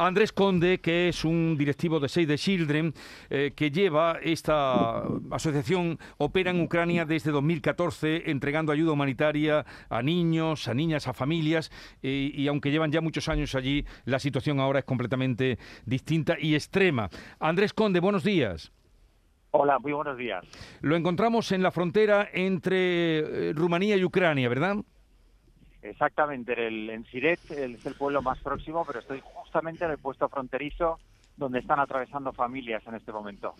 Andrés Conde, que es un directivo de Save the Children, eh, que lleva esta asociación, opera en Ucrania desde 2014, entregando ayuda humanitaria a niños, a niñas, a familias, eh, y aunque llevan ya muchos años allí, la situación ahora es completamente distinta y extrema. Andrés Conde, buenos días. Hola, muy buenos días. Lo encontramos en la frontera entre eh, Rumanía y Ucrania, ¿verdad? Exactamente, el, en Siret es el pueblo más próximo, pero estoy justamente en el puesto fronterizo donde están atravesando familias en este momento.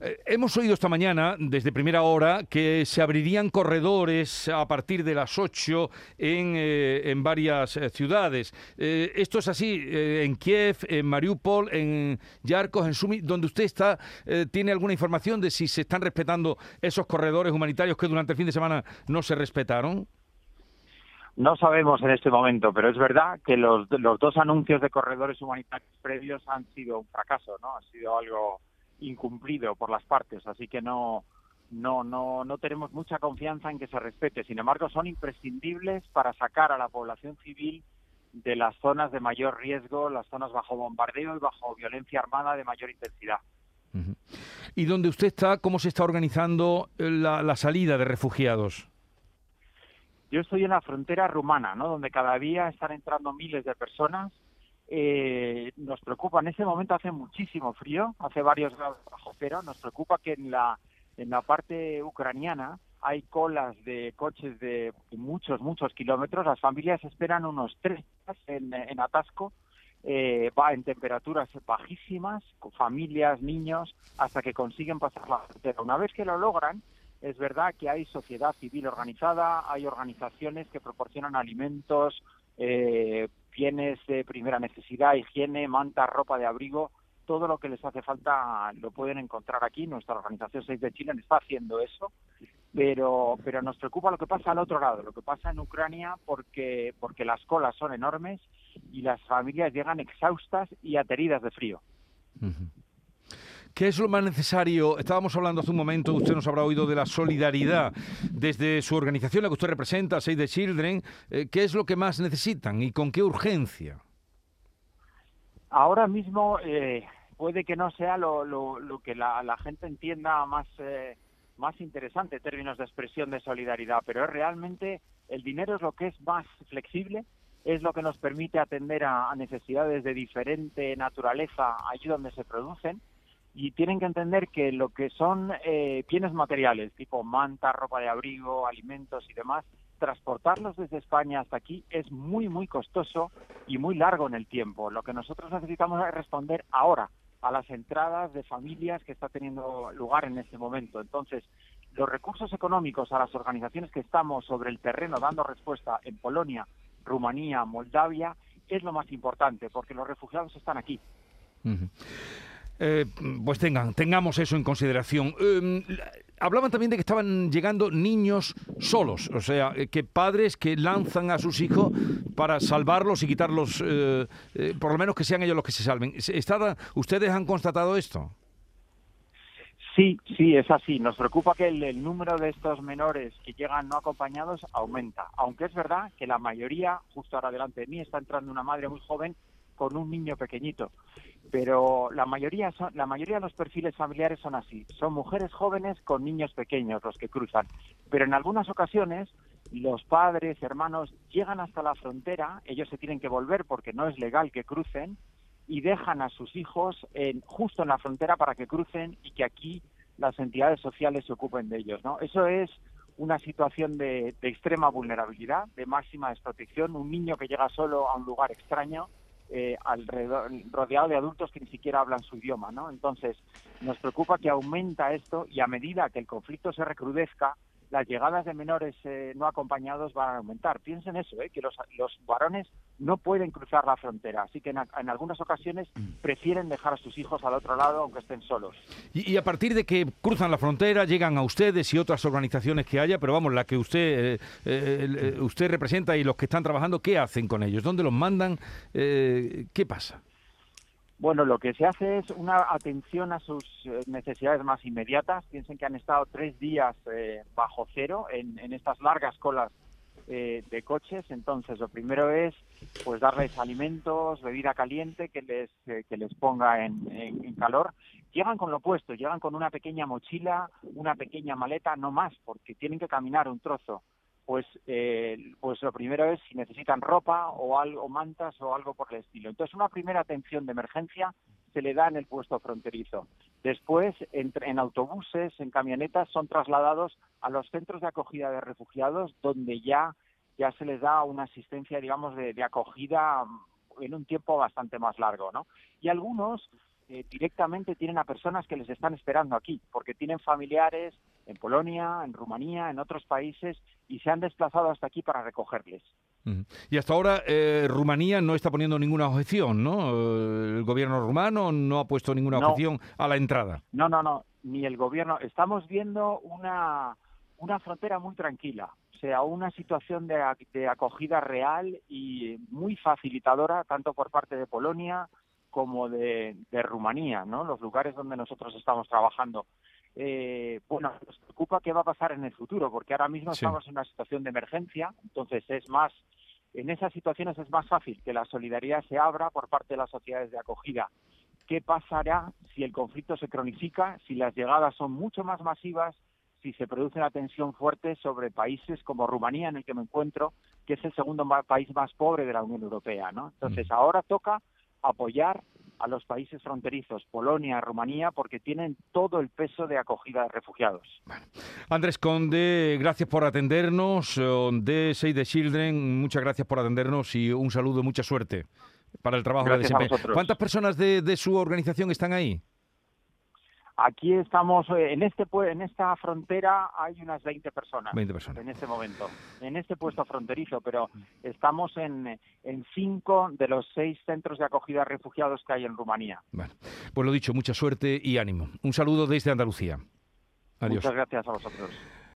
Eh, hemos oído esta mañana, desde primera hora, que se abrirían corredores a partir de las 8 en, eh, en varias eh, ciudades. ¿Esto es así en Kiev, en Mariupol, en Yarkos, en Sumi, donde usted está? ¿Tiene alguna información de si se están respetando esos corredores humanitarios que durante el fin de semana no se respetaron? No sabemos en este momento, pero es verdad que los, los dos anuncios de corredores humanitarios previos han sido un fracaso, ¿no? Ha sido algo incumplido por las partes, así que no, no, no, no tenemos mucha confianza en que se respete. Sin embargo, son imprescindibles para sacar a la población civil de las zonas de mayor riesgo, las zonas bajo bombardeo y bajo violencia armada de mayor intensidad. ¿Y dónde usted está, cómo se está organizando la, la salida de refugiados? Yo estoy en la frontera rumana, ¿no? Donde cada día están entrando miles de personas. Eh, nos preocupa, en ese momento hace muchísimo frío, hace varios grados bajo cero. Nos preocupa que en la, en la parte ucraniana hay colas de coches de muchos, muchos kilómetros. Las familias esperan unos tres días en, atasco. Eh, va en temperaturas bajísimas, con familias, niños, hasta que consiguen pasar la frontera. Una vez que lo logran, es verdad que hay sociedad civil organizada, hay organizaciones que proporcionan alimentos, eh, bienes de primera necesidad, higiene, mantas, ropa de abrigo, todo lo que les hace falta lo pueden encontrar aquí. Nuestra organización 6 de Chile está haciendo eso, pero, pero nos preocupa lo que pasa al otro lado, lo que pasa en Ucrania, porque, porque las colas son enormes y las familias llegan exhaustas y ateridas de frío. ¿Qué es lo más necesario? Estábamos hablando hace un momento, usted nos habrá oído de la solidaridad desde su organización, la que usted representa, Save the Children. Eh, ¿Qué es lo que más necesitan y con qué urgencia? Ahora mismo eh, puede que no sea lo, lo, que la, gente entienda más, eh, más interesante términos de expresión de solidaridad, pero realmente el dinero es lo que es más flexible, es lo que nos permite atender a necesidades de diferente naturaleza allí donde se producen y tienen que entender que lo que son eh, bienes materiales, tipo manta, ropa de abrigo, alimentos y demás, transportarlos desde España hasta aquí es muy, muy costoso y muy largo en el tiempo. Lo que nosotros necesitamos es responder ahora a las entradas de familias que está teniendo lugar en este momento. Entonces, los recursos económicos a las organizaciones que estamos sobre el terreno dando respuesta en Polonia, Rumanía, Moldavia, es lo más importante, porque los refugiados están aquí. Eh, pues tengan, tengamos eso en consideración. Em, hablaban también de que estaban llegando niños solos, o sea, eh, que padres que lanzan a sus hijos para salvarlos y quitarlos, eh, por lo menos que sean ellos los que se salven. ¿Ustedes han constatado esto? Sí, sí, es así. Nos preocupa que el, número de estos menores que llegan no acompañados aumenta, aunque es verdad que la mayoría, justo ahora delante de mí, está entrando una madre muy joven con un niño pequeñito. Pero la mayoría, son, la mayoría de los perfiles familiares son así. Son mujeres jóvenes con niños pequeños los que cruzan. Pero en algunas ocasiones los padres, hermanos, llegan hasta la frontera, ellos se tienen que volver porque no es legal que crucen, y dejan a sus hijos en, justo en la frontera para que crucen y que aquí las entidades sociales se ocupen de ellos. ¿no? Eso es una situación de, de extrema vulnerabilidad, de máxima desprotección, un niño que llega solo a un lugar extraño eh, alrededor, rodeado de adultos que ni siquiera hablan su idioma, ¿no? Entonces, nos preocupa que aumenta esto y a medida que el conflicto se recrudezca, las llegadas de menores eh, no acompañados van a aumentar. Piensen eso, ¿eh? que los, los varones no pueden cruzar la frontera, así que en, algunas ocasiones mm. prefieren dejar a sus hijos al otro lado aunque estén solos. Y, a partir de que cruzan la frontera, llegan a ustedes y otras organizaciones que haya, pero vamos, la que usted, eh, usted representa y los que están trabajando, ¿qué hacen con ellos? ¿Dónde los mandan? ¿Qué pasa? Bueno, lo que se hace es una atención a sus eh, necesidades más inmediatas. Piensen que han estado tres días eh, bajo cero en, estas largas colas eh, de coches. Entonces, lo primero es pues darles alimentos, bebida caliente que les, eh, que les ponga en, en, calor. Llegan con lo opuesto, llegan con una pequeña mochila, una pequeña maleta, no más, porque tienen que caminar un trozo. Pues, eh, pues lo primero es si necesitan ropa o algo, mantas o algo por el estilo. Entonces, una primera atención de emergencia se le da en el puesto fronterizo. Después, en, en, autobuses, en camionetas, son trasladados a los centros de acogida de refugiados, donde ya, ya se les da una asistencia, digamos, de, de acogida en un tiempo bastante más largo, ¿no? Y algunos eh, directamente tienen a personas que les están esperando aquí, porque tienen familiares en Polonia, en Rumanía, en otros países, y se han desplazado hasta aquí para recogerles. Y hasta ahora eh, Rumanía no está poniendo ninguna objeción, ¿no? El gobierno rumano no ha puesto ninguna objeción a la entrada. No, no, no, ni el gobierno. Estamos viendo una, una frontera muy tranquila, o sea, una situación de, de acogida real y muy facilitadora, tanto por parte de Polonia, como de, de, Rumanía, ¿no? Los lugares donde nosotros estamos trabajando. Eh, bueno, nos preocupa qué va a pasar en el futuro, porque ahora mismo sí. estamos en una situación de emergencia, entonces es más, en esas situaciones es más fácil que la solidaridad se abra por parte de las sociedades de acogida. ¿Qué pasará si el conflicto se cronifica, si las llegadas son mucho más masivas, si se produce una tensión fuerte sobre países como Rumanía, en el que me encuentro, que es el segundo país más pobre de la Unión Europea, ¿no? Entonces, ahora toca apoyar a los países fronterizos, Polonia, Rumanía, porque tienen todo el peso de acogida de refugiados. Bueno. Andrés Conde, gracias por atendernos. De Save the Children, muchas gracias por atendernos y un saludo, mucha suerte para el trabajo gracias de desempeño. ¿Cuántas personas de, de su organización están ahí? Aquí estamos, en este en esta frontera hay unas 20 personas, 20 personas. en este momento, en este puesto fronterizo, pero estamos en, en cinco de los seis centros de acogida a refugiados que hay en Rumanía. Bueno, pues lo dicho, mucha suerte y ánimo. Un saludo desde Andalucía. Adiós. Muchas gracias a vosotros.